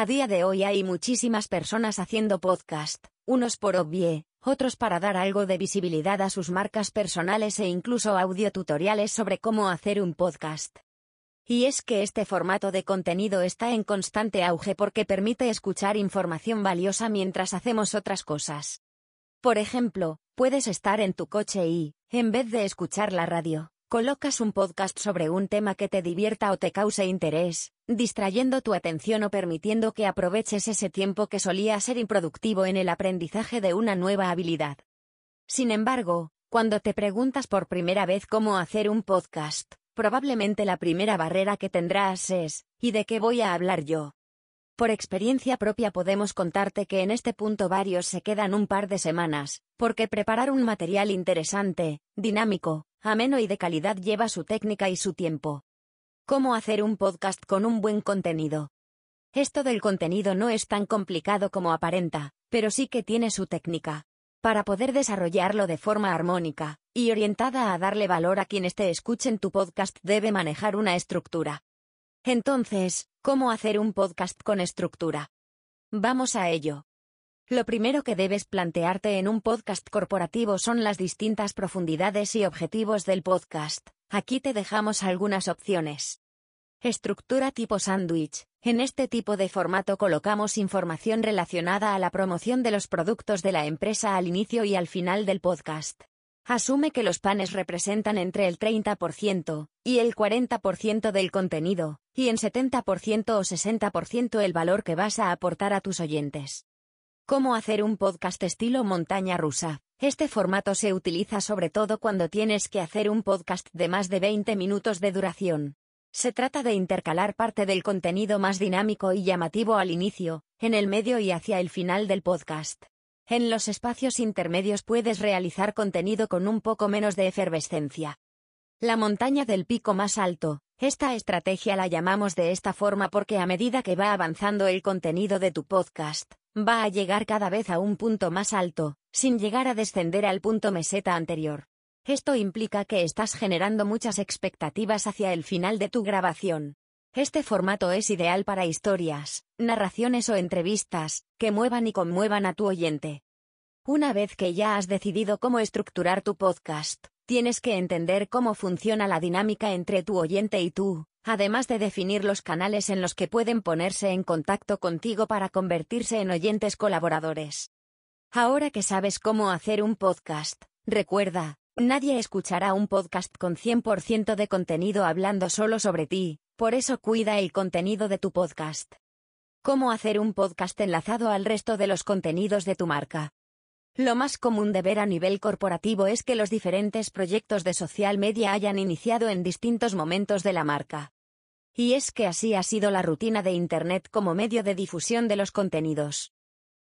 A día de hoy hay muchísimas personas haciendo podcast, unos por obvie, otros para dar algo de visibilidad a sus marcas personales e incluso audio tutoriales sobre cómo hacer un podcast. Y es que este formato de contenido está en constante auge porque permite escuchar información valiosa mientras hacemos otras cosas. Por ejemplo, puedes estar en tu coche y, en vez de escuchar la radio, colocas un podcast sobre un tema que te divierta o te cause interés, distrayendo tu atención o permitiendo que aproveches ese tiempo que solía ser improductivo en el aprendizaje de una nueva habilidad. Sin embargo, cuando te preguntas por primera vez cómo hacer un podcast, probablemente la primera barrera que tendrás es, ¿y de qué voy a hablar yo? Por experiencia propia podemos contarte que en este punto varios se quedan un par de semanas, porque preparar un material interesante, dinámico, ameno y de calidad lleva su técnica y su tiempo. ¿Cómo hacer un podcast con un buen contenido? Esto del contenido no es tan complicado como aparenta, pero sí que tiene su técnica. Para poder desarrollarlo de forma armónica y orientada a darle valor a quienes te escuchen tu podcast debe manejar una estructura. Entonces, ¿cómo hacer un podcast con estructura? Vamos a ello. Lo primero que debes plantearte en un podcast corporativo son las distintas profundidades y objetivos del podcast. Aquí te dejamos algunas opciones. Estructura tipo sándwich. En este tipo de formato colocamos información relacionada a la promoción de los productos de la empresa al inicio y al final del podcast. Asume que los panes representan entre el 30% y el 40% del contenido, y en 70% o 60% el valor que vas a aportar a tus oyentes. Cómo hacer un podcast estilo montaña rusa. Este formato se utiliza sobre todo cuando tienes que hacer un podcast de más de 20 minutos de duración. Se trata de intercalar parte del contenido más dinámico y llamativo al inicio, en el medio y hacia el final del podcast. En los espacios intermedios puedes realizar contenido con un poco menos de efervescencia. La montaña del pico más alto. Esta estrategia la llamamos de esta forma porque a medida que va avanzando el contenido de tu podcast, va a llegar cada vez a un punto más alto, sin llegar a descender al punto meseta anterior. Esto implica que estás generando muchas expectativas hacia el final de tu grabación. Este formato es ideal para historias, narraciones o entrevistas, que muevan y conmuevan a tu oyente. Una vez que ya has decidido cómo estructurar tu podcast, tienes que entender cómo funciona la dinámica entre tu oyente y tú, además de definir los canales en los que pueden ponerse en contacto contigo para convertirse en oyentes colaboradores. Ahora que sabes cómo hacer un podcast, recuerda, nadie escuchará un podcast con 100% de contenido hablando solo sobre ti, por eso cuida el contenido de tu podcast. ¿Cómo hacer un podcast enlazado al resto de los contenidos de tu marca? Lo más común de ver a nivel corporativo es que los diferentes proyectos de social media hayan iniciado en distintos momentos de la marca. Y es que así ha sido la rutina de Internet como medio de difusión de los contenidos.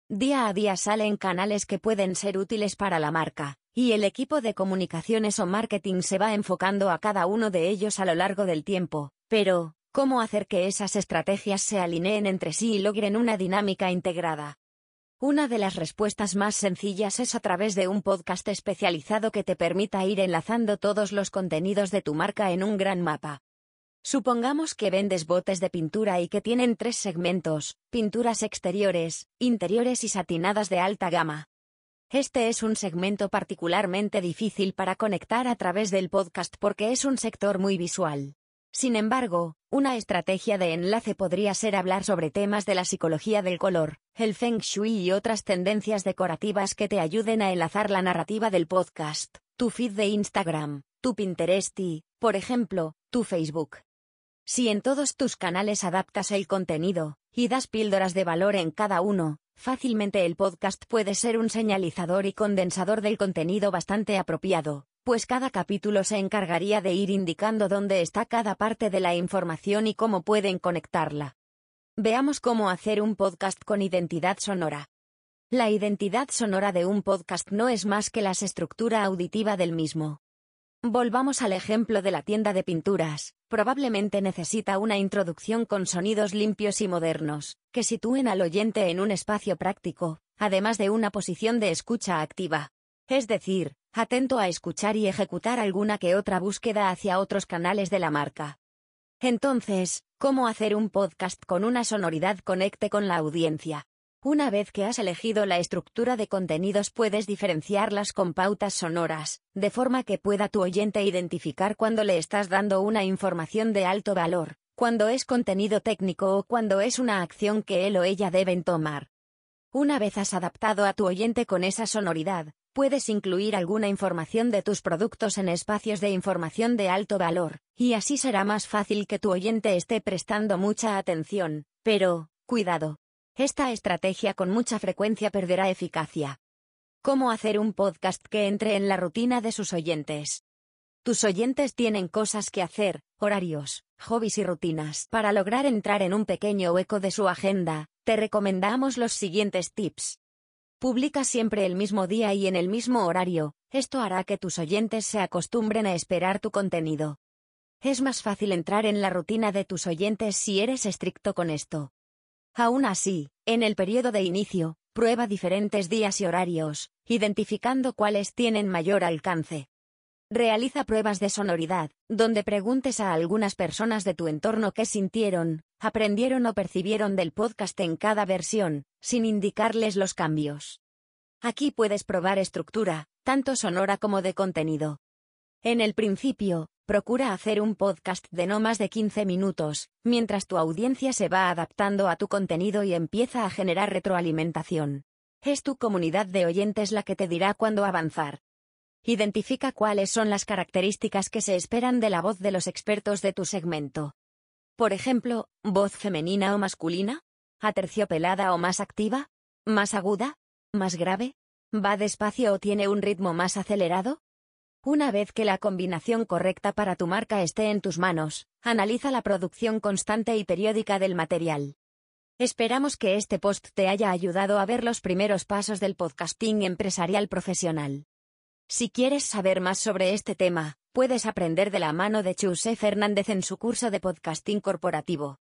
Día a día salen canales que pueden ser útiles para la marca, y el equipo de comunicaciones o marketing se va enfocando a cada uno de ellos a lo largo del tiempo, pero, ¿cómo hacer que esas estrategias se alineen entre sí y logren una dinámica integrada? Una de las respuestas más sencillas es a través de un podcast especializado que te permita ir enlazando todos los contenidos de tu marca en un gran mapa. Supongamos que vendes botes de pintura y que tienen tres segmentos, pinturas exteriores, interiores y satinadas de alta gama. Este es un segmento particularmente difícil para conectar a través del podcast porque es un sector muy visual. Sin embargo, una estrategia de enlace podría ser hablar sobre temas de la psicología del color, el feng shui y otras tendencias decorativas que te ayuden a enlazar la narrativa del podcast, tu feed de Instagram, tu Pinterest y, por ejemplo, tu Facebook. Si en todos tus canales adaptas el contenido, y das píldoras de valor en cada uno, fácilmente el podcast puede ser un señalizador y condensador del contenido bastante apropiado, pues cada capítulo se encargaría de ir indicando dónde está cada parte de la información y cómo pueden conectarla. Veamos cómo hacer un podcast con identidad sonora. La identidad sonora de un podcast no es más que la estructura auditiva del mismo. Volvamos al ejemplo de la tienda de pinturas. Probablemente necesita una introducción con sonidos limpios y modernos, que sitúen al oyente en un espacio práctico, además de una posición de escucha activa. Es decir, atento a escuchar y ejecutar alguna que otra búsqueda hacia otros canales de la marca. Entonces, ¿cómo hacer un podcast con una sonoridad conecte con la audiencia? Una vez que has elegido la estructura de contenidos puedes diferenciarlas con pautas sonoras, de forma que pueda tu oyente identificar cuando le estás dando una información de alto valor, cuando es contenido técnico o cuando es una acción que él o ella deben tomar. Una vez has adaptado a tu oyente con esa sonoridad, puedes incluir alguna información de tus productos en espacios de información de alto valor, y así será más fácil que tu oyente esté prestando mucha atención, pero, cuidado, esta estrategia con mucha frecuencia perderá eficacia. ¿Cómo hacer un podcast que entre en la rutina de sus oyentes? Tus oyentes tienen cosas que hacer, horarios, hobbies y rutinas. Para lograr entrar en un pequeño hueco de su agenda, te recomendamos los siguientes tips. Publica siempre el mismo día y en el mismo horario, esto hará que tus oyentes se acostumbren a esperar tu contenido. Es más fácil entrar en la rutina de tus oyentes si eres estricto con esto. Aún así, en el periodo de inicio, prueba diferentes días y horarios, identificando cuáles tienen mayor alcance. Realiza pruebas de sonoridad, donde preguntes a algunas personas de tu entorno qué sintieron, aprendieron o percibieron del podcast en cada versión, sin indicarles los cambios. Aquí puedes probar estructura, tanto sonora como de contenido. En el principio, Procura hacer un podcast de no más de 15 minutos, mientras tu audiencia se va adaptando a tu contenido y empieza a generar retroalimentación. Es tu comunidad de oyentes la que te dirá cuándo avanzar. Identifica cuáles son las características que se esperan de la voz de los expertos de tu segmento. Por ejemplo, voz femenina o masculina, aterciopelada o más activa, más aguda, más grave, va despacio o tiene un ritmo más acelerado, una vez que la combinación correcta para tu marca esté en tus manos, analiza la producción constante y periódica del material. Esperamos que este post te haya ayudado a ver los primeros pasos del podcasting empresarial profesional. Si quieres saber más sobre este tema, puedes aprender de la mano de Chuse Fernández en su curso de podcasting corporativo.